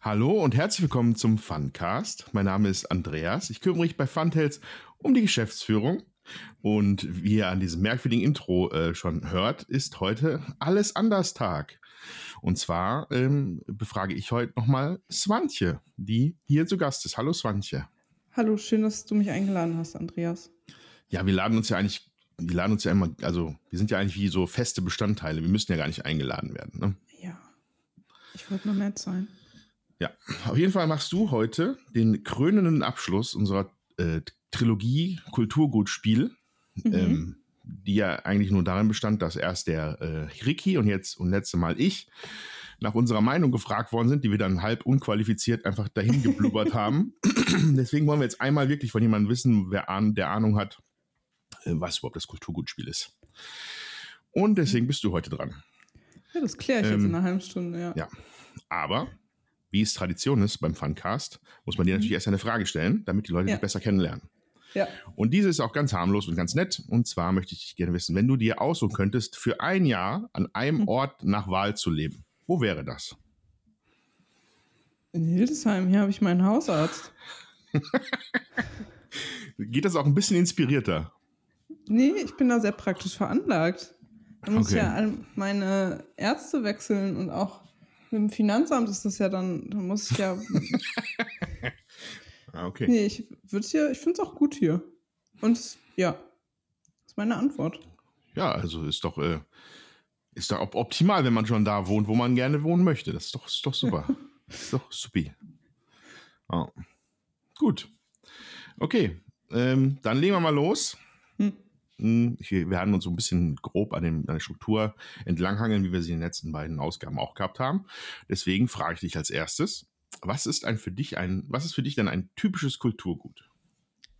Hallo und herzlich willkommen zum Funcast. Mein Name ist Andreas. Ich kümmere mich bei Funtails um die Geschäftsführung. Und wie ihr an diesem merkwürdigen Intro äh, schon hört, ist heute alles anders Tag. Und zwar ähm, befrage ich heute nochmal Swantje, die hier zu Gast ist. Hallo Swantje. Hallo, schön, dass du mich eingeladen hast, Andreas. Ja, wir laden uns ja eigentlich, wir laden uns ja immer, also wir sind ja eigentlich wie so feste Bestandteile. Wir müssen ja gar nicht eingeladen werden. Ne? Ja, ich wollte nur nett sein. Ja, auf jeden Fall machst du heute den krönenden Abschluss unserer äh, Trilogie Kulturgutspiel, mhm. ähm, die ja eigentlich nur darin bestand, dass erst der äh, Ricky und jetzt und letzte Mal ich nach unserer Meinung gefragt worden sind, die wir dann halb unqualifiziert einfach dahin geblubbert haben. Deswegen wollen wir jetzt einmal wirklich von jemandem wissen, wer ahn, der Ahnung hat, äh, was überhaupt das Kulturgutspiel ist. Und deswegen bist du heute dran. Ja, das kläre ich ähm, jetzt in einer halben Stunde, ja. Ja, aber wie es Tradition ist beim Funcast, muss man dir natürlich mhm. erst eine Frage stellen, damit die Leute ja. dich besser kennenlernen. Ja. Und diese ist auch ganz harmlos und ganz nett. Und zwar möchte ich gerne wissen, wenn du dir aussuchen könntest, für ein Jahr an einem mhm. Ort nach Wahl zu leben, wo wäre das? In Hildesheim, hier habe ich meinen Hausarzt. Geht das auch ein bisschen inspirierter? Nee, ich bin da sehr praktisch veranlagt. Da muss okay. ja meine Ärzte wechseln und auch mit dem Finanzamt ist das ja dann, da muss ich ja. ah, okay. Nee, ich würde hier, ich finde es auch gut hier. Und ja, das ist meine Antwort. Ja, also ist doch, äh, ist doch optimal, wenn man schon da wohnt, wo man gerne wohnen möchte. Das ist doch, ist doch super. ist doch supi. Oh. Gut. Okay. Ähm, dann legen wir mal los. Hm, wir werden uns so ein bisschen grob an, den, an der Struktur entlanghangeln, wie wir sie in den letzten beiden Ausgaben auch gehabt haben. Deswegen frage ich dich als erstes, was ist ein für dich ein, was ist für dich denn ein typisches Kulturgut?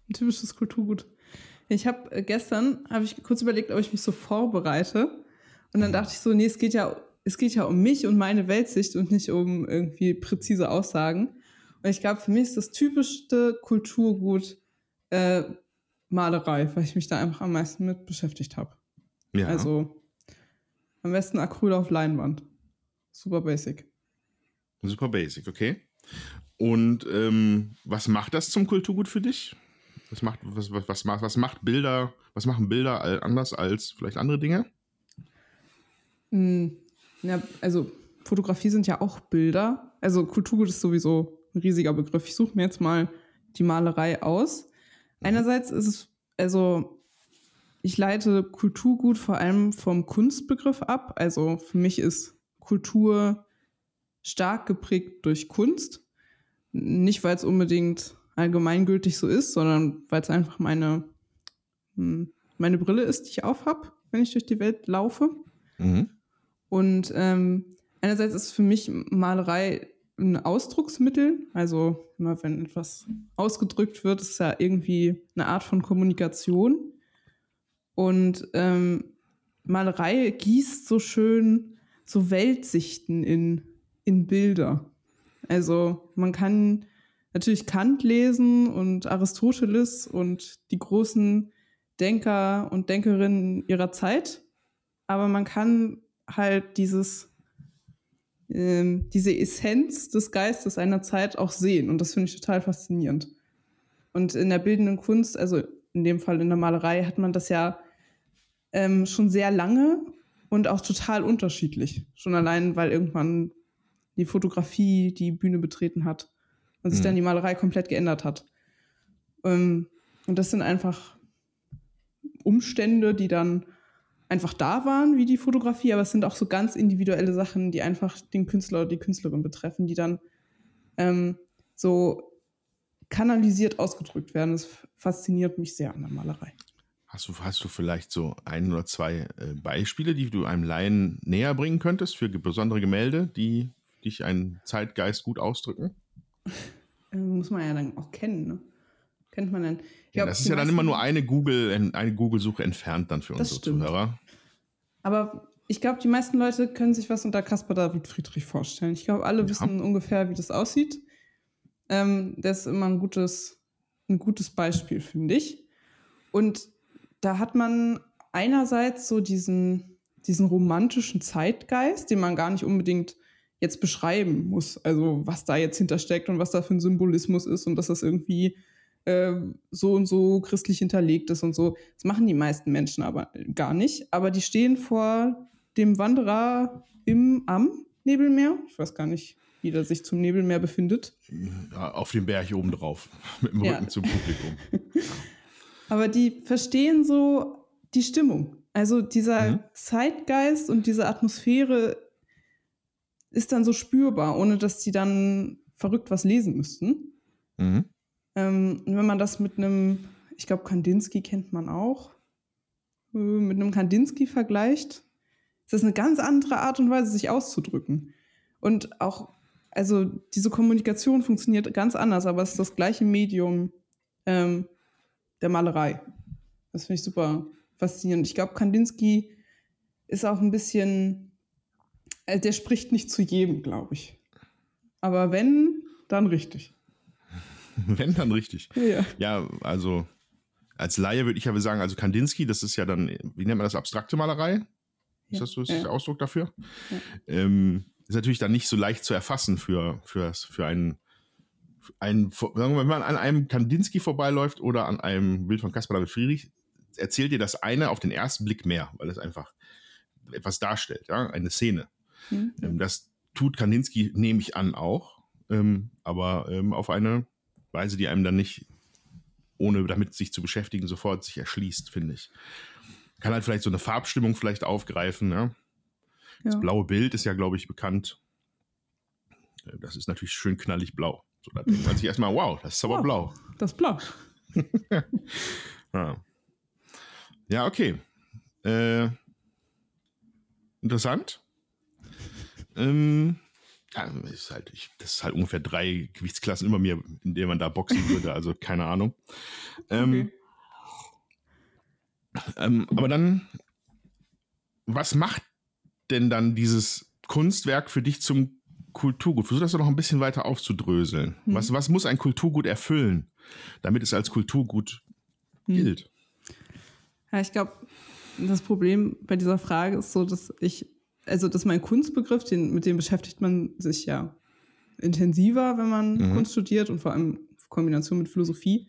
Ein typisches Kulturgut. Ich habe äh, gestern habe ich kurz überlegt, ob ich mich so vorbereite und dann dachte ich so, nee, es geht ja es geht ja um mich und meine Weltsicht und nicht um irgendwie präzise Aussagen. Und ich glaube, für mich ist das typischste Kulturgut äh, Malerei, weil ich mich da einfach am meisten mit beschäftigt habe. Ja. Also am besten Acryl auf Leinwand. Super basic. Super basic, okay. Und ähm, was macht das zum Kulturgut für dich? Was macht, was, was, was, was macht Bilder, was machen Bilder anders als vielleicht andere Dinge? Hm, ja, also Fotografie sind ja auch Bilder. Also Kulturgut ist sowieso ein riesiger Begriff. Ich suche mir jetzt mal die Malerei aus. Einerseits ist es, also ich leite Kulturgut vor allem vom Kunstbegriff ab. Also für mich ist Kultur stark geprägt durch Kunst. Nicht, weil es unbedingt allgemeingültig so ist, sondern weil es einfach meine, hm, meine Brille ist, die ich aufhab, wenn ich durch die Welt laufe. Mhm. Und ähm, einerseits ist für mich Malerei ein Ausdrucksmittel. Also immer wenn etwas ausgedrückt wird, ist ja irgendwie eine Art von Kommunikation. Und ähm, Malerei gießt so schön so Weltsichten in, in Bilder. Also man kann natürlich Kant lesen und Aristoteles und die großen Denker und Denkerinnen ihrer Zeit, aber man kann halt dieses ähm, diese Essenz des Geistes einer Zeit auch sehen. Und das finde ich total faszinierend. Und in der bildenden Kunst, also in dem Fall in der Malerei, hat man das ja ähm, schon sehr lange und auch total unterschiedlich. Schon allein, weil irgendwann die Fotografie die Bühne betreten hat und sich mhm. dann die Malerei komplett geändert hat. Ähm, und das sind einfach Umstände, die dann einfach da waren, wie die Fotografie, aber es sind auch so ganz individuelle Sachen, die einfach den Künstler oder die Künstlerin betreffen, die dann ähm, so kanalisiert ausgedrückt werden. Das fasziniert mich sehr an der Malerei. Hast du, hast du vielleicht so ein oder zwei äh, Beispiele, die du einem Laien näher bringen könntest für besondere Gemälde, die dich einen Zeitgeist gut ausdrücken? Äh, muss man ja dann auch kennen, ne? kennt man denn? Ja, das ist ja dann immer nur eine Google, eine Google-Suche entfernt dann für unsere stimmt. Zuhörer. Aber ich glaube, die meisten Leute können sich was unter Caspar David Friedrich vorstellen. Ich glaube, alle ja. wissen ungefähr, wie das aussieht. Ähm, das ist immer ein gutes, ein gutes Beispiel, finde ich. Und da hat man einerseits so diesen, diesen romantischen Zeitgeist, den man gar nicht unbedingt jetzt beschreiben muss. Also was da jetzt hintersteckt und was da für ein Symbolismus ist und dass das irgendwie äh, so und so christlich hinterlegt ist und so. Das machen die meisten Menschen aber gar nicht. Aber die stehen vor dem Wanderer im am Nebelmeer. Ich weiß gar nicht, wie der sich zum Nebelmeer befindet. Ja, auf dem Berg oben drauf, mit dem Rücken ja. zum Publikum. aber die verstehen so die Stimmung. Also dieser mhm. Zeitgeist und diese Atmosphäre ist dann so spürbar, ohne dass sie dann verrückt was lesen müssten. Mhm. Ähm, wenn man das mit einem, ich glaube, Kandinsky kennt man auch, äh, mit einem Kandinsky vergleicht, ist das eine ganz andere Art und Weise, sich auszudrücken. Und auch, also diese Kommunikation funktioniert ganz anders, aber es ist das gleiche Medium ähm, der Malerei. Das finde ich super faszinierend. Ich glaube, Kandinsky ist auch ein bisschen also der spricht nicht zu jedem, glaube ich. Aber wenn, dann richtig. wenn, dann richtig. Ja, ja also als Laie würde ich aber sagen, also Kandinsky, das ist ja dann, wie nennt man das, abstrakte Malerei? Ist ja, das so ist ja. der Ausdruck dafür? Ja. Ähm, ist natürlich dann nicht so leicht zu erfassen für, für, für einen, einen, sagen wir wenn man an einem Kandinsky vorbeiläuft oder an einem Bild von Caspar David Friedrich, erzählt dir das eine auf den ersten Blick mehr, weil es einfach etwas darstellt, ja, eine Szene. Mhm. Ähm, das tut Kandinsky, nehme ich an, auch, ähm, aber ähm, auf eine Weise, die einem dann nicht, ohne damit sich zu beschäftigen, sofort sich erschließt, finde ich. Kann halt vielleicht so eine Farbstimmung vielleicht aufgreifen. Ja? Das ja. blaue Bild ist ja, glaube ich, bekannt. Äh, das ist natürlich schön knallig blau. So, da denkt man sich erstmal, wow, das ist aber wow, blau. Das ist blau. ja. ja, okay. Äh, interessant. Ähm, ja, ist halt, ich, das ist halt ungefähr drei Gewichtsklassen über mir, in denen man da boxen würde, also keine Ahnung. Ähm, okay. ähm, aber dann, was macht denn dann dieses Kunstwerk für dich zum Kulturgut? Versuch das doch noch ein bisschen weiter aufzudröseln. Hm. Was, was muss ein Kulturgut erfüllen, damit es als Kulturgut hm. gilt? Ja, ich glaube, das Problem bei dieser Frage ist so, dass ich also das ist mein Kunstbegriff, den, mit dem beschäftigt man sich ja intensiver, wenn man mhm. Kunst studiert und vor allem in Kombination mit Philosophie.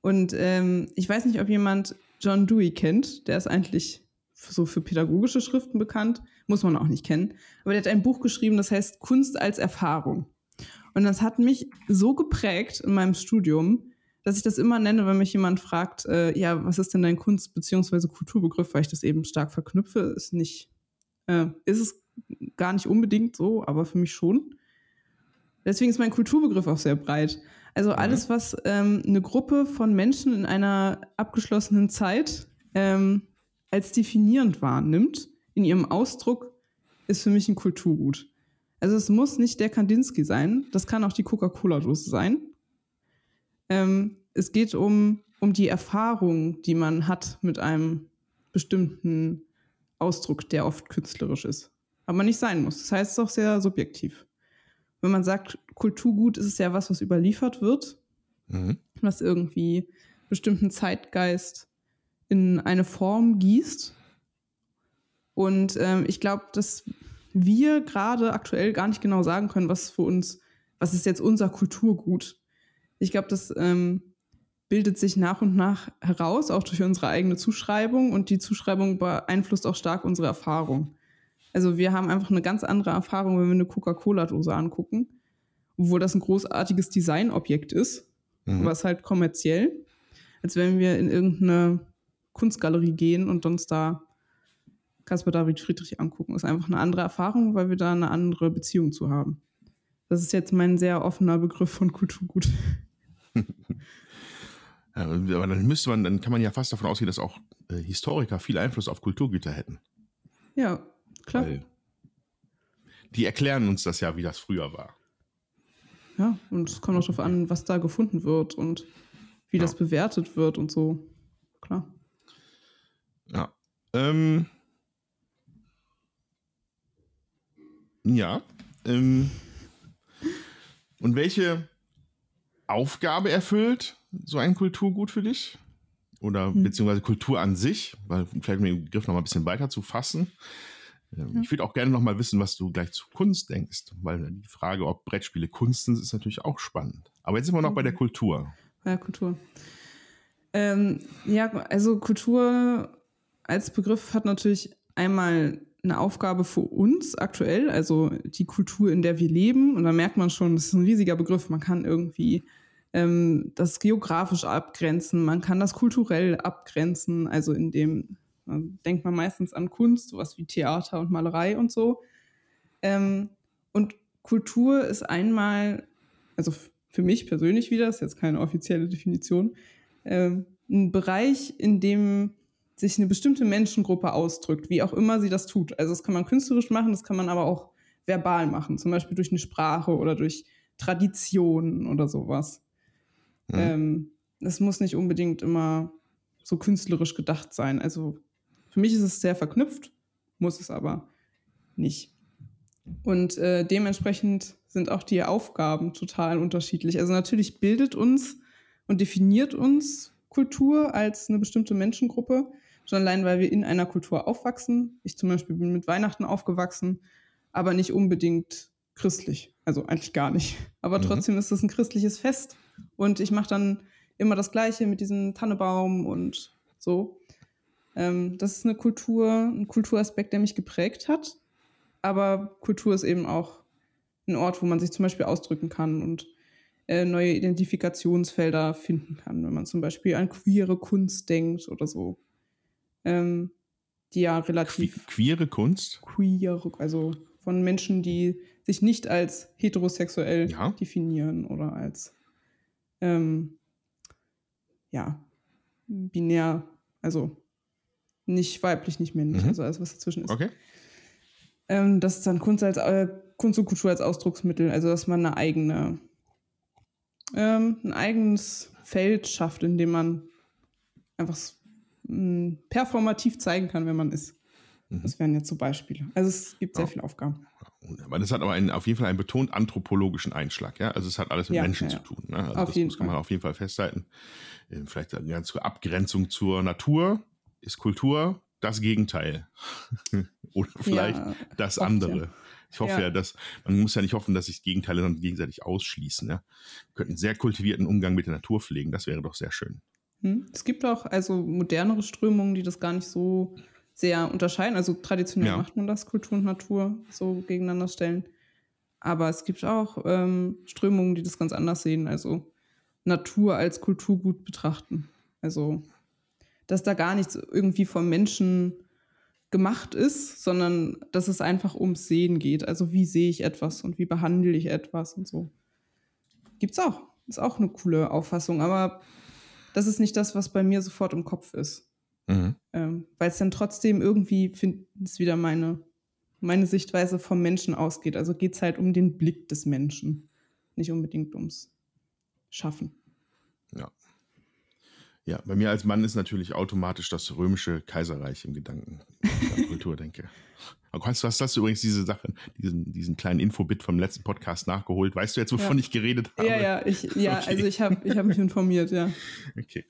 Und ähm, ich weiß nicht, ob jemand John Dewey kennt. Der ist eigentlich so für pädagogische Schriften bekannt. Muss man auch nicht kennen. Aber der hat ein Buch geschrieben, das heißt Kunst als Erfahrung. Und das hat mich so geprägt in meinem Studium, dass ich das immer nenne, wenn mich jemand fragt, äh, ja, was ist denn dein Kunst- bzw. Kulturbegriff, weil ich das eben stark verknüpfe, ist nicht äh, ist es gar nicht unbedingt so, aber für mich schon. Deswegen ist mein Kulturbegriff auch sehr breit. Also mhm. alles, was ähm, eine Gruppe von Menschen in einer abgeschlossenen Zeit ähm, als definierend wahrnimmt, in ihrem Ausdruck, ist für mich ein Kulturgut. Also es muss nicht der Kandinsky sein, das kann auch die Coca-Cola-Dose sein. Ähm, es geht um, um die Erfahrung, die man hat mit einem bestimmten Ausdruck, der oft künstlerisch ist. Aber nicht sein muss. Das heißt, es ist auch sehr subjektiv. Wenn man sagt, Kulturgut ist es ja was, was überliefert wird, mhm. was irgendwie bestimmten Zeitgeist in eine Form gießt. Und ähm, ich glaube, dass wir gerade aktuell gar nicht genau sagen können, was für uns, was ist jetzt unser Kulturgut. Ich glaube, dass ähm, bildet sich nach und nach heraus, auch durch unsere eigene Zuschreibung. Und die Zuschreibung beeinflusst auch stark unsere Erfahrung. Also wir haben einfach eine ganz andere Erfahrung, wenn wir eine Coca-Cola-Dose angucken, obwohl das ein großartiges Designobjekt ist, mhm. aber halt kommerziell, als wenn wir in irgendeine Kunstgalerie gehen und uns da Caspar David Friedrich angucken. Das ist einfach eine andere Erfahrung, weil wir da eine andere Beziehung zu haben. Das ist jetzt mein sehr offener Begriff von Kulturgut. aber dann müsste man, dann kann man ja fast davon ausgehen, dass auch äh, Historiker viel Einfluss auf Kulturgüter hätten. Ja, klar. Weil die erklären uns das ja, wie das früher war. Ja, und es kommt auch darauf an, was da gefunden wird und wie ja. das bewertet wird und so. Klar. Ja. Ähm, ja. Ähm, und welche Aufgabe erfüllt so ein Kulturgut für dich? Oder hm. beziehungsweise Kultur an sich, weil vielleicht um den Begriff noch mal ein bisschen weiter zu fassen. Ähm, ja. Ich würde auch gerne noch mal wissen, was du gleich zu Kunst denkst, weil die Frage, ob Brettspiele Kunst sind, ist natürlich auch spannend. Aber jetzt sind wir noch bei der mhm. Kultur. Ja, Kultur. Ähm, ja, also Kultur als Begriff hat natürlich einmal eine Aufgabe für uns aktuell, also die Kultur, in der wir leben. Und da merkt man schon, das ist ein riesiger Begriff. Man kann irgendwie ähm, das geografisch abgrenzen, man kann das kulturell abgrenzen, also in dem denkt man meistens an Kunst, sowas wie Theater und Malerei und so. Ähm, und Kultur ist einmal, also für mich persönlich wieder, ist jetzt keine offizielle Definition, ähm, ein Bereich, in dem sich eine bestimmte Menschengruppe ausdrückt, wie auch immer sie das tut. Also das kann man künstlerisch machen, das kann man aber auch verbal machen, zum Beispiel durch eine Sprache oder durch Traditionen oder sowas. Mhm. Ähm, das muss nicht unbedingt immer so künstlerisch gedacht sein. Also für mich ist es sehr verknüpft, muss es aber nicht. Und äh, dementsprechend sind auch die Aufgaben total unterschiedlich. Also natürlich bildet uns und definiert uns Kultur als eine bestimmte Menschengruppe, schon allein, weil wir in einer Kultur aufwachsen. Ich zum Beispiel bin mit Weihnachten aufgewachsen, aber nicht unbedingt christlich. Also eigentlich gar nicht. Aber mhm. trotzdem ist es ein christliches Fest. Und ich mache dann immer das Gleiche mit diesem Tannebaum und so. Ähm, das ist eine Kultur, ein Kulturaspekt, der mich geprägt hat. Aber Kultur ist eben auch ein Ort, wo man sich zum Beispiel ausdrücken kann und äh, neue Identifikationsfelder finden kann, wenn man zum Beispiel an queere Kunst denkt oder so. Ähm, die ja relativ. Que queere Kunst? Queere, also von Menschen, die sich nicht als heterosexuell ja. definieren oder als ähm, ja, binär, also nicht weiblich, nicht männlich, mhm. also alles, was dazwischen ist. Okay. Ähm, das ist dann Kunst, als, äh, Kunst und Kultur als Ausdrucksmittel, also dass man eine eigene, ähm, ein eigenes Feld schafft, in dem man einfach mh, performativ zeigen kann, wer man ist. Mhm. Das wären jetzt so Beispiele. Also es gibt sehr ja. viele Aufgaben. Aber das hat aber einen, auf jeden Fall einen betont anthropologischen Einschlag. Ja? Also es hat alles mit ja, Menschen ja. zu tun. Ne? Also auf das muss man Fall. auf jeden Fall festhalten. Ähm, vielleicht eine ganze Abgrenzung zur Natur ist Kultur das Gegenteil. Oder vielleicht das andere. Ich hoffe ja. dass, man muss ja nicht hoffen, dass sich Gegenteile dann gegenseitig ausschließen. Ja? Wir könnten sehr kultivierten Umgang mit der Natur pflegen, das wäre doch sehr schön. Hm. Es gibt auch also modernere Strömungen, die das gar nicht so sehr unterscheiden. Also traditionell ja. macht man das, Kultur und Natur so gegeneinander stellen. Aber es gibt auch ähm, Strömungen, die das ganz anders sehen. Also Natur als Kulturgut betrachten. Also dass da gar nichts irgendwie vom Menschen gemacht ist, sondern dass es einfach ums Sehen geht. Also wie sehe ich etwas und wie behandle ich etwas und so. Gibt's auch. Ist auch eine coole Auffassung, aber das ist nicht das, was bei mir sofort im Kopf ist. Mhm. Ähm, Weil es dann trotzdem irgendwie, finde ich, wieder meine, meine Sichtweise vom Menschen ausgeht. Also geht es halt um den Blick des Menschen, nicht unbedingt ums Schaffen. Ja. Ja, bei mir als Mann ist natürlich automatisch das römische Kaiserreich im Gedanken, wenn ich Kultur denke. Aber weißt du, was das übrigens diese Sache, diesen, diesen kleinen Infobit vom letzten Podcast nachgeholt? Weißt du jetzt, wovon ja. ich geredet habe? Ja, ja, ich, ja okay. also ich habe ich hab mich informiert, ja. Okay.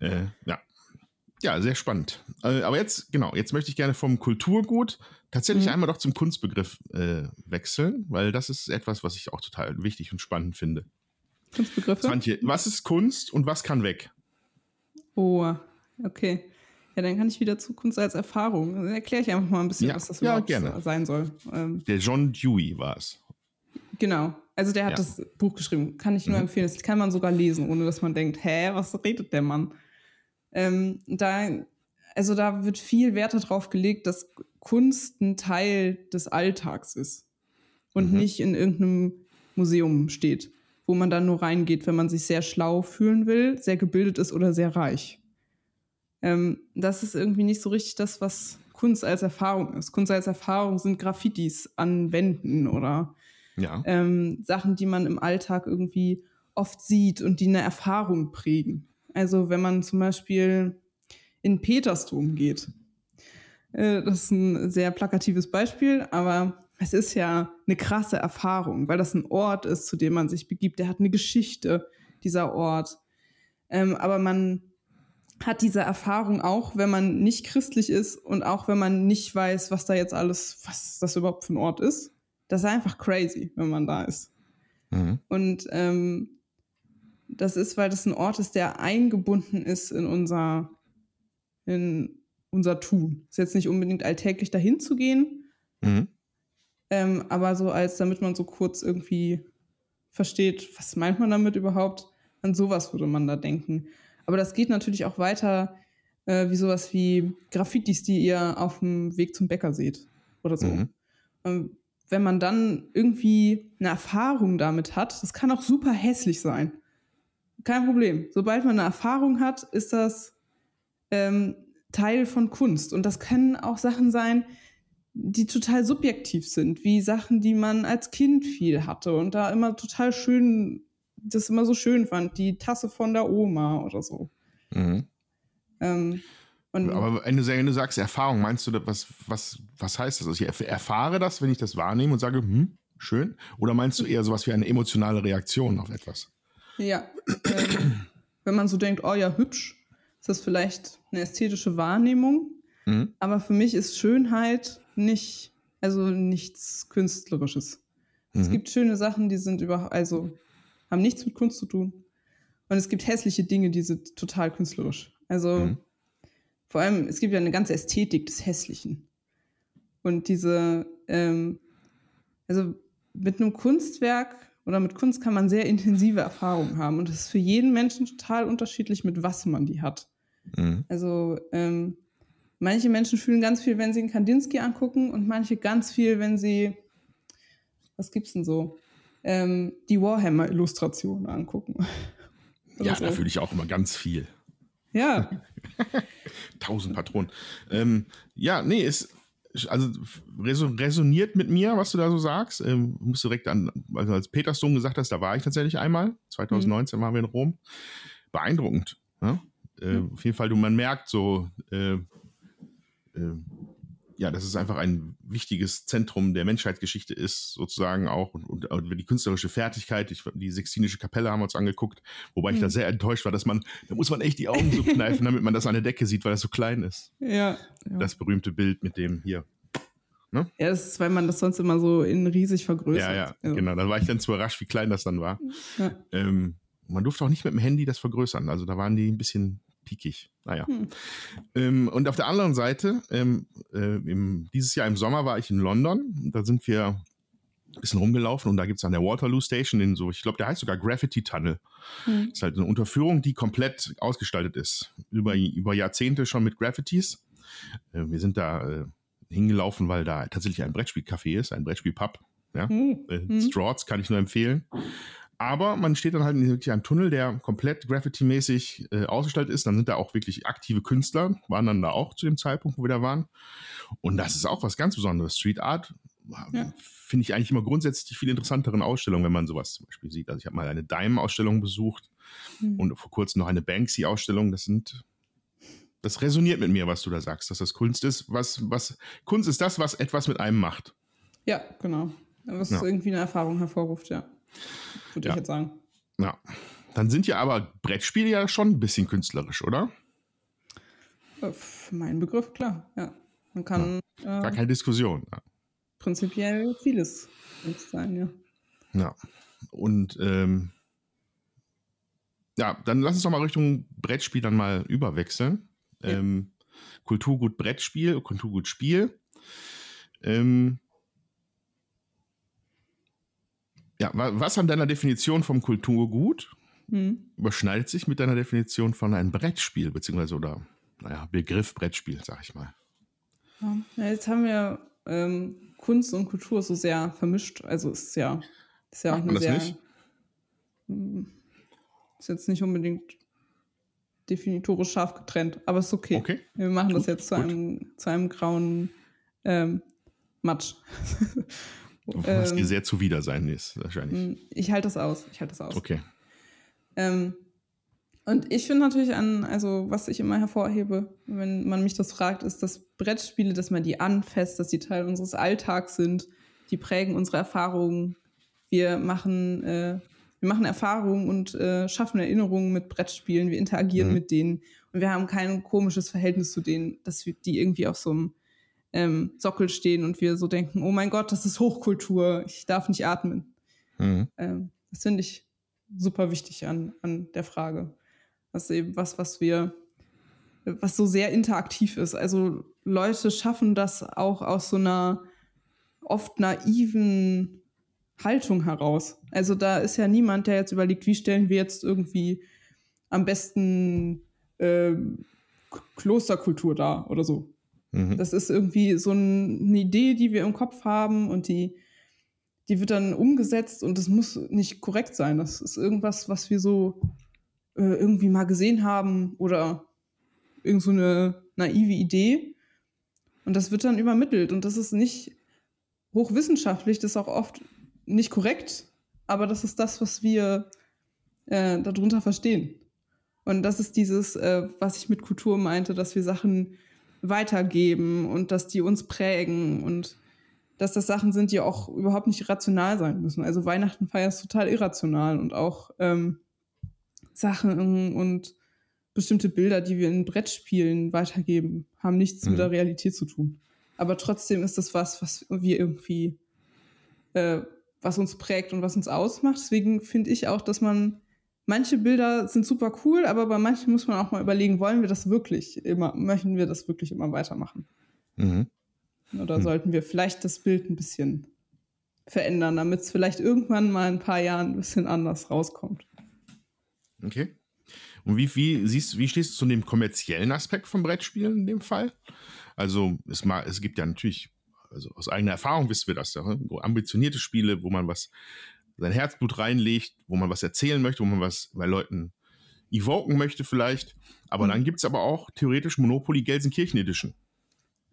Äh, ja. Ja, sehr spannend. Äh, aber jetzt, genau, jetzt möchte ich gerne vom Kulturgut tatsächlich mhm. einmal doch zum Kunstbegriff äh, wechseln, weil das ist etwas, was ich auch total wichtig und spannend finde. Kunstbegriffe? Svantje, was ist Kunst und was kann weg? Oh, okay. Ja, dann kann ich wieder zu Kunst als Erfahrung. Dann erkläre ich einfach mal ein bisschen, ja, was das ja, überhaupt gerne. sein soll. Ähm, der John Dewey war es. Genau. Also der hat ja. das Buch geschrieben. Kann ich nur mhm. empfehlen. Das kann man sogar lesen, ohne dass man denkt, hä, was redet der Mann? Ähm, da, also da wird viel Wert darauf gelegt, dass Kunst ein Teil des Alltags ist und mhm. nicht in irgendeinem Museum steht wo man dann nur reingeht, wenn man sich sehr schlau fühlen will, sehr gebildet ist oder sehr reich. Ähm, das ist irgendwie nicht so richtig das, was Kunst als Erfahrung ist. Kunst als Erfahrung sind Graffitis an Wänden oder ja. ähm, Sachen, die man im Alltag irgendwie oft sieht und die eine Erfahrung prägen. Also wenn man zum Beispiel in Petersdom geht, äh, das ist ein sehr plakatives Beispiel, aber es ist ja eine krasse Erfahrung, weil das ein Ort ist, zu dem man sich begibt. Der hat eine Geschichte, dieser Ort. Ähm, aber man hat diese Erfahrung auch, wenn man nicht christlich ist und auch wenn man nicht weiß, was da jetzt alles, was das überhaupt für ein Ort ist. Das ist einfach crazy, wenn man da ist. Mhm. Und ähm, das ist, weil das ein Ort ist, der eingebunden ist in unser, in unser Tun. Ist jetzt nicht unbedingt alltäglich dahin zu gehen, mhm. ähm, aber so als, damit man so kurz irgendwie versteht, was meint man damit überhaupt, an sowas würde man da denken. Aber das geht natürlich auch weiter äh, wie sowas wie Graffitis, die ihr auf dem Weg zum Bäcker seht oder so. Mhm. Ähm, wenn man dann irgendwie eine Erfahrung damit hat, das kann auch super hässlich sein. Kein Problem. Sobald man eine Erfahrung hat, ist das ähm, Teil von Kunst. Und das können auch Sachen sein, die total subjektiv sind, wie Sachen, die man als Kind viel hatte und da immer total schön, das immer so schön fand, die Tasse von der Oma oder so. Mhm. Ähm, aber wenn du, wenn du, sagst Erfahrung, meinst du, was, was, was heißt das? Also ich erfahre das, wenn ich das wahrnehme und sage, hm, schön? Oder meinst du eher sowas wie eine emotionale Reaktion auf etwas? Ja. Ähm, wenn man so denkt, oh ja, hübsch, ist das vielleicht eine ästhetische Wahrnehmung. Mhm. Aber für mich ist Schönheit nicht, also nichts Künstlerisches. Mhm. Es gibt schöne Sachen, die sind über, also haben nichts mit Kunst zu tun. Und es gibt hässliche Dinge, die sind total künstlerisch. Also mhm. vor allem, es gibt ja eine ganze Ästhetik des Hässlichen. Und diese, ähm, also mit einem Kunstwerk oder mit Kunst kann man sehr intensive Erfahrungen haben. Und das ist für jeden Menschen total unterschiedlich, mit was man die hat. Mhm. Also ähm, manche Menschen fühlen ganz viel, wenn sie einen Kandinsky angucken und manche ganz viel, wenn sie, was gibt's denn so, ähm, die Warhammer-Illustrationen angucken. ja, so. da fühle ich auch immer ganz viel. Ja. Tausend Patronen. Ähm, ja, nee, es also resoniert mit mir, was du da so sagst. Ähm, muss direkt an, also als Petersdom gesagt hast, da war ich tatsächlich einmal. 2019 mhm. waren wir in Rom. Beeindruckend. Ne? Äh, mhm. Auf jeden Fall, du, man merkt so, äh, äh, ja, dass es einfach ein wichtiges Zentrum der Menschheitsgeschichte ist, sozusagen auch. Und, und, und die künstlerische Fertigkeit, ich, die Sixtinische Kapelle haben wir uns angeguckt, wobei ich da mhm. sehr enttäuscht war, dass man, da muss man echt die Augen so kneifen, damit man das an der Decke sieht, weil das so klein ist. Ja. ja. Das berühmte Bild mit dem hier. Ne? Ja, das ist, weil man das sonst immer so in riesig vergrößert. Ja, ja, also. genau. Da war ich dann zu überrascht, wie klein das dann war. Ja. Ähm, man durfte auch nicht mit dem Handy das vergrößern. Also da waren die ein bisschen piekig. Naja. Hm. Ähm, und auf der anderen Seite, ähm, äh, im, dieses Jahr im Sommer war ich in London. Da sind wir ein bisschen rumgelaufen und da gibt es an der Waterloo Station den so, ich glaube, der heißt sogar Graffiti Tunnel. Hm. Das ist halt eine Unterführung, die komplett ausgestaltet ist. Über, über Jahrzehnte schon mit Graffitis. Äh, wir sind da äh, hingelaufen, weil da tatsächlich ein Brettspielcafé ist, ein Brettspielpub. Ja? Hm. Äh, hm. Straughts kann ich nur empfehlen. Aber man steht dann halt in wirklich einem Tunnel, der komplett Graffiti-mäßig äh, ausgestaltet ist. Dann sind da auch wirklich aktive Künstler, waren dann da auch zu dem Zeitpunkt, wo wir da waren. Und das ist auch was ganz Besonderes. Street Art ja. finde ich eigentlich immer grundsätzlich die viel interessanteren Ausstellungen, wenn man sowas zum Beispiel sieht. Also ich habe mal eine Dime-Ausstellung besucht mhm. und vor kurzem noch eine Banksy-Ausstellung. Das sind das resoniert mit mir, was du da sagst, dass das Kunst ist, was, was Kunst ist das, was etwas mit einem macht. Ja, genau. Was ja. irgendwie eine Erfahrung hervorruft, ja würde ja. ich jetzt sagen. Ja. Dann sind ja aber Brettspiele ja schon ein bisschen künstlerisch, oder? Äh, für meinen Begriff, klar, ja. Man kann. Ja. Gar äh, keine Diskussion. Ja. Prinzipiell vieles sein, ja. Ja. Und ähm, ja, dann lass uns doch mal Richtung Brettspiel dann mal überwechseln. Ja. Ähm, Kulturgut Brettspiel, Kulturgut Spiel. Ähm, ja, was an deiner Definition vom Kulturgut hm. überschneidet sich mit deiner Definition von einem Brettspiel, beziehungsweise oder, naja, Begriff Brettspiel, sag ich mal. Ja, jetzt haben wir ähm, Kunst und Kultur so sehr vermischt. Also ist ja, ist ja auch eine sehr. Nicht? Hm, ist jetzt nicht unbedingt definitorisch scharf getrennt, aber ist okay. okay. Wir machen gut, das jetzt zu einem, zu einem grauen ähm, Matsch. Was ähm, dir sehr zuwider sein ist, wahrscheinlich. Ich halte das aus. Ich halte das aus. Okay. Ähm, und ich finde natürlich an, also was ich immer hervorhebe, wenn man mich das fragt, ist, dass Brettspiele, dass man die anfasst, dass die Teil unseres Alltags sind, die prägen unsere Erfahrungen. Wir machen, äh, wir machen Erfahrungen und äh, schaffen Erinnerungen mit Brettspielen, wir interagieren mhm. mit denen. Und wir haben kein komisches Verhältnis zu denen, dass wir die irgendwie auf so einem ähm, Sockel stehen und wir so denken, oh mein Gott, das ist Hochkultur, ich darf nicht atmen. Mhm. Ähm, das finde ich super wichtig an, an der Frage. Das ist eben was, was wir, was so sehr interaktiv ist. Also Leute schaffen das auch aus so einer oft naiven Haltung heraus. Also da ist ja niemand, der jetzt überlegt, wie stellen wir jetzt irgendwie am besten äh, Klosterkultur dar oder so. Mhm. Das ist irgendwie so eine Idee, die wir im Kopf haben und die, die wird dann umgesetzt und das muss nicht korrekt sein. Das ist irgendwas, was wir so äh, irgendwie mal gesehen haben oder irgend so eine naive Idee. Und das wird dann übermittelt und das ist nicht hochwissenschaftlich, das ist auch oft nicht korrekt, aber das ist das, was wir äh, darunter verstehen. Und das ist dieses, äh, was ich mit Kultur meinte, dass wir Sachen weitergeben und dass die uns prägen und dass das Sachen sind, die auch überhaupt nicht rational sein müssen. Also Weihnachten feiern ist total irrational und auch ähm, Sachen und bestimmte Bilder, die wir in Brettspielen weitergeben, haben nichts mhm. mit der Realität zu tun. Aber trotzdem ist das was, was wir irgendwie, äh, was uns prägt und was uns ausmacht. Deswegen finde ich auch, dass man manche Bilder sind super cool, aber bei manchen muss man auch mal überlegen, wollen wir das wirklich immer, möchten wir das wirklich immer weitermachen? Mhm. Oder mhm. sollten wir vielleicht das Bild ein bisschen verändern, damit es vielleicht irgendwann mal in ein paar Jahren ein bisschen anders rauskommt? Okay. Und wie, wie, siehst, wie stehst du zu dem kommerziellen Aspekt vom Brettspielen in dem Fall? Also es, mal, es gibt ja natürlich, also aus eigener Erfahrung wissen wir das ja, ne? ambitionierte Spiele, wo man was, sein Herzblut reinlegt, wo man was erzählen möchte, wo man was bei Leuten evoken möchte vielleicht. Aber mhm. dann gibt es aber auch theoretisch Monopoly Gelsenkirchen Edition.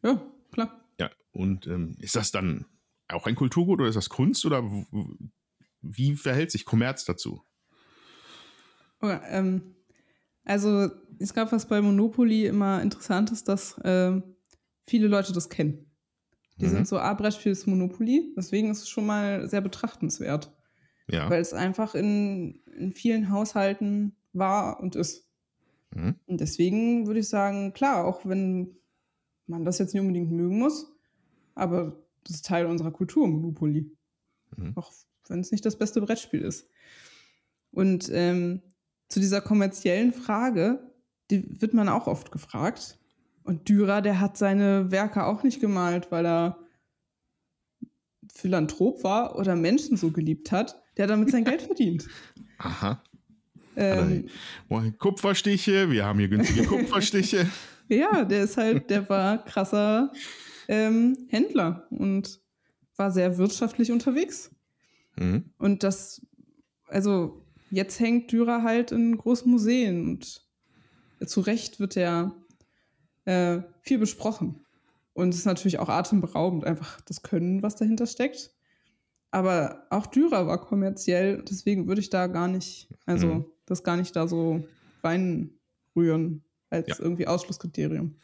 Ja, klar. Ja, und ähm, ist das dann auch ein Kulturgut oder ist das Kunst oder wie verhält sich Kommerz dazu? Oh, ähm, also es gab was bei Monopoly immer interessant ist, dass äh, viele Leute das kennen. Die mhm. sind so, ah, Brettspiel ist Monopoly, deswegen ist es schon mal sehr betrachtenswert. Ja. Weil es einfach in, in vielen Haushalten war und ist. Mhm. Und deswegen würde ich sagen, klar, auch wenn man das jetzt nicht unbedingt mögen muss, aber das ist Teil unserer Kultur, Monopoly. Mhm. Auch wenn es nicht das beste Brettspiel ist. Und ähm, zu dieser kommerziellen Frage, die wird man auch oft gefragt. Und Dürer, der hat seine Werke auch nicht gemalt, weil er Philanthrop war oder Menschen so geliebt hat. Der damit sein Geld verdient. Aha. Ähm, Kupferstiche, wir haben hier günstige Kupferstiche. ja, der ist halt, der war krasser ähm, Händler und war sehr wirtschaftlich unterwegs. Mhm. Und das, also jetzt hängt Dürer halt in großen Museen und zu Recht wird er äh, viel besprochen. Und es ist natürlich auch atemberaubend, einfach das Können, was dahinter steckt. Aber auch Dürer war kommerziell, deswegen würde ich da gar nicht, also mhm. das gar nicht da so reinrühren als ja. irgendwie Ausschlusskriterium.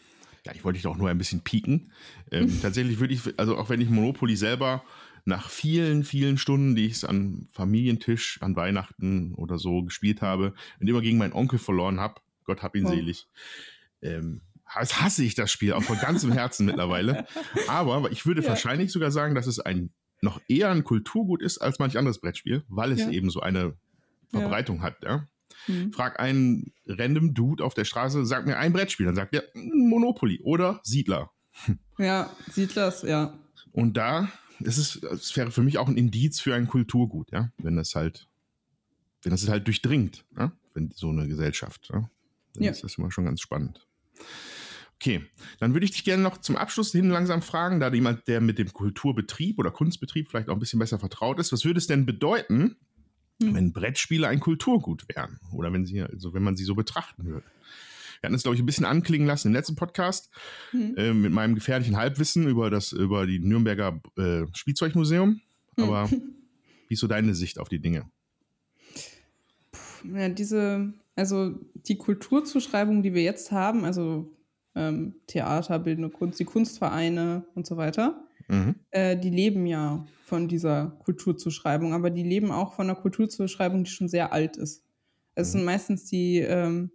Ja, ich wollte dich auch nur ein bisschen pieken. Ähm, tatsächlich würde ich, also auch wenn ich Monopoly selber nach vielen, vielen Stunden, die ich es an Familientisch, an Weihnachten oder so gespielt habe und immer gegen meinen Onkel verloren habe, Gott hab ihn oh. selig, ähm, hasse ich das Spiel auch von ganzem Herzen mittlerweile. Aber ich würde ja. wahrscheinlich sogar sagen, dass es ein noch eher ein Kulturgut ist als manch anderes Brettspiel, weil es ja. eben so eine Verbreitung ja. hat. Ja? Mhm. Frag einen random Dude auf der Straße, sag mir ein Brettspiel, dann sagt er Monopoly oder Siedler. Ja, Siedlers, ja. Und da, es ist, es wäre für mich auch ein Indiz für ein Kulturgut, ja, wenn das halt, wenn das halt durchdringt, ja? wenn so eine Gesellschaft, ja? dann ist das immer schon ganz spannend. Okay, dann würde ich dich gerne noch zum Abschluss hin langsam fragen, da jemand, der mit dem Kulturbetrieb oder Kunstbetrieb vielleicht auch ein bisschen besser vertraut ist, was würde es denn bedeuten, hm. wenn Brettspiele ein Kulturgut wären? Oder wenn sie, also wenn man sie so betrachten würde? Wir hatten es, glaube ich, ein bisschen anklingen lassen im letzten Podcast hm. äh, mit meinem gefährlichen Halbwissen über das, über die Nürnberger äh, Spielzeugmuseum. Hm. Aber hm. wie ist so deine Sicht auf die Dinge? Ja, diese, also die Kulturzuschreibung, die wir jetzt haben, also ähm, Theater, bildende Kunst, die Kunstvereine und so weiter, mhm. äh, die leben ja von dieser Kulturzuschreibung, aber die leben auch von einer Kulturzuschreibung, die schon sehr alt ist. Es mhm. sind meistens die, ähm,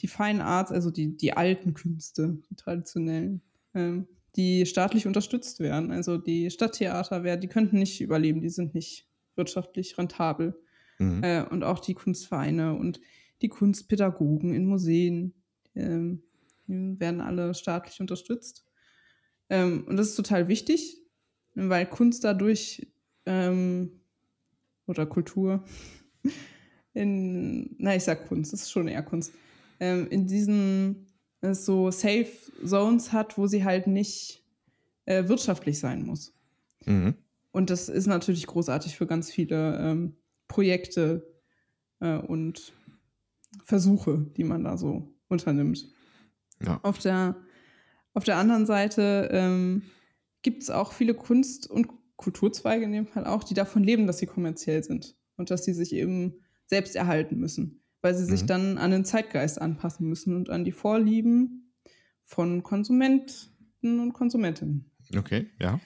die Fine Arts, also die, die alten Künste, die traditionellen, ähm, die staatlich unterstützt werden. Also die Stadttheater, die könnten nicht überleben, die sind nicht wirtschaftlich rentabel. Mhm. Äh, und auch die Kunstvereine und die Kunstpädagogen in Museen ähm, werden alle staatlich unterstützt. Ähm, und das ist total wichtig, weil Kunst dadurch ähm, oder Kultur in, na, ich sag Kunst, das ist schon eher Kunst, ähm, in diesen äh, so Safe Zones hat, wo sie halt nicht äh, wirtschaftlich sein muss. Mhm. Und das ist natürlich großartig für ganz viele ähm, Projekte äh, und Versuche, die man da so unternimmt. Ja. Auf, der, auf der anderen Seite ähm, gibt es auch viele Kunst- und Kulturzweige in dem Fall auch, die davon leben, dass sie kommerziell sind und dass sie sich eben selbst erhalten müssen, weil sie mhm. sich dann an den Zeitgeist anpassen müssen und an die Vorlieben von Konsumenten und Konsumentinnen. Okay, ja.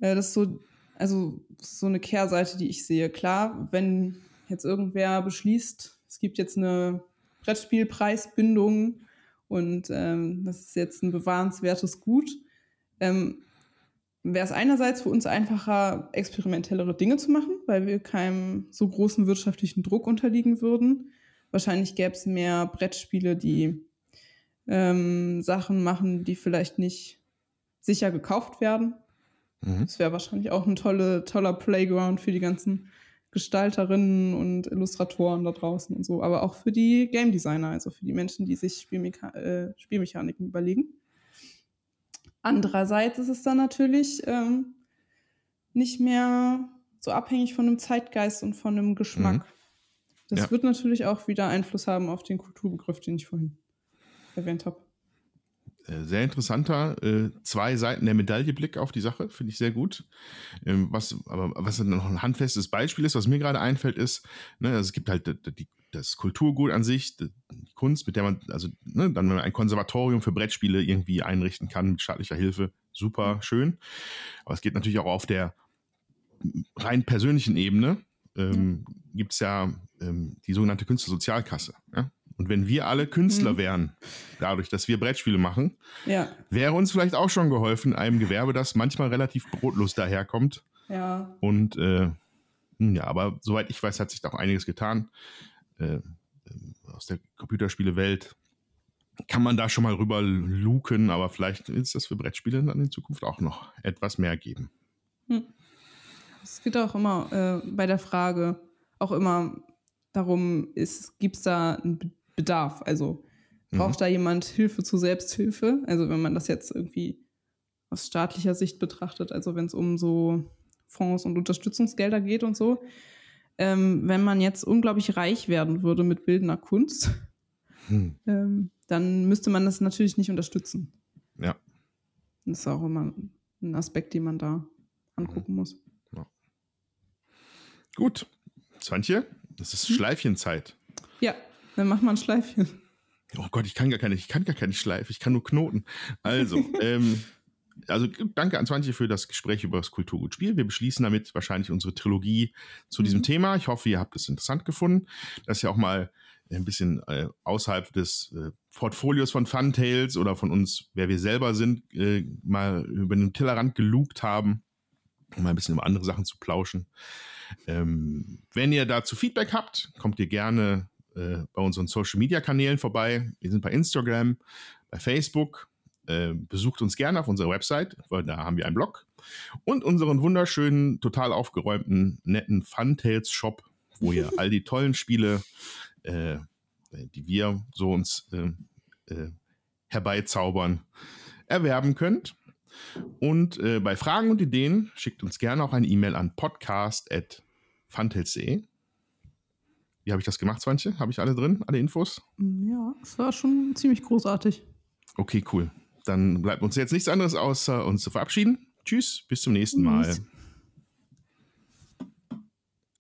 Äh, das ist so, also so eine Kehrseite, die ich sehe. Klar, wenn jetzt irgendwer beschließt, es gibt jetzt eine Brettspielpreisbindung und ähm, das ist jetzt ein bewahrenswertes Gut, ähm, wäre es einerseits für uns einfacher, experimentellere Dinge zu machen, weil wir keinem so großen wirtschaftlichen Druck unterliegen würden. Wahrscheinlich gäbe es mehr Brettspiele, die ähm, Sachen machen, die vielleicht nicht sicher gekauft werden. Mhm. Das wäre wahrscheinlich auch ein tolle, toller Playground für die ganzen Gestalterinnen und Illustratoren da draußen und so, aber auch für die Game Designer, also für die Menschen, die sich Spielmecha äh, Spielmechaniken überlegen. Andererseits ist es dann natürlich ähm, nicht mehr so abhängig von einem Zeitgeist und von einem Geschmack. Mhm. Das ja. wird natürlich auch wieder Einfluss haben auf den Kulturbegriff, den ich vorhin erwähnt habe. Äh, sehr interessanter, äh, zwei Seiten der Medaille Blick auf die Sache, finde ich sehr gut. Ähm, was aber was noch ein handfestes Beispiel ist, was mir gerade einfällt, ist, ne, also es gibt halt die, das Kulturgut an sich, die, Kunst, mit der man, also ne, dann wenn man ein Konservatorium für Brettspiele irgendwie einrichten kann mit staatlicher Hilfe, super schön. Aber es geht natürlich auch auf der rein persönlichen Ebene. Ähm, mhm. Gibt es ja ähm, die sogenannte Künstlersozialkasse. Ja? Und wenn wir alle Künstler mhm. wären, dadurch, dass wir Brettspiele machen, ja. wäre uns vielleicht auch schon geholfen, einem Gewerbe, das manchmal relativ brotlos daherkommt. Ja. Und äh, hm, ja, aber soweit ich weiß, hat sich da auch einiges getan. Äh, aus der Computerspielewelt kann man da schon mal rüber luken, aber vielleicht ist das für Brettspiele dann in Zukunft auch noch etwas mehr geben. Hm. Es geht auch immer äh, bei der Frage auch immer darum, gibt es da ein Bedarf. Also braucht mhm. da jemand Hilfe zur Selbsthilfe? Also wenn man das jetzt irgendwie aus staatlicher Sicht betrachtet, also wenn es um so Fonds und Unterstützungsgelder geht und so. Ähm, wenn man jetzt unglaublich reich werden würde mit bildender Kunst, hm. ähm, dann müsste man das natürlich nicht unterstützen. Ja. Das ist auch immer ein Aspekt, den man da angucken muss. Ja. Gut. Swantje, das ist hm? Schleifchenzeit. Ja, dann mach mal ein Schleifchen. Oh Gott, ich kann gar keine, ich kann gar keine Schleife, ich kann nur Knoten. Also, ähm, also danke an Swantje für das Gespräch über das Kulturgutspiel. Wir beschließen damit wahrscheinlich unsere Trilogie zu mhm. diesem Thema. Ich hoffe, ihr habt es interessant gefunden. Das ist ja auch mal ein bisschen äh, außerhalb des äh, Portfolios von Funtails oder von uns, wer wir selber sind, äh, mal über den Tellerrand gelugt haben, um mal ein bisschen über andere Sachen zu plauschen. Ähm, wenn ihr dazu Feedback habt, kommt ihr gerne äh, bei unseren Social Media Kanälen vorbei. Wir sind bei Instagram, bei Facebook. Äh, besucht uns gerne auf unserer Website, weil da haben wir einen Blog. Und unseren wunderschönen, total aufgeräumten, netten Funtails Shop, wo ihr all die tollen Spiele, äh, die wir so uns äh, äh, herbeizaubern, erwerben könnt. Und äh, bei Fragen und Ideen schickt uns gerne auch eine E-Mail an podcast.funtails.de. Wie habe ich das gemacht, Swantje? Habe ich alle drin, alle Infos? Ja, es war schon ziemlich großartig. Okay, cool. Dann bleibt uns jetzt nichts anderes außer uns zu verabschieden. Tschüss, bis zum nächsten Mal.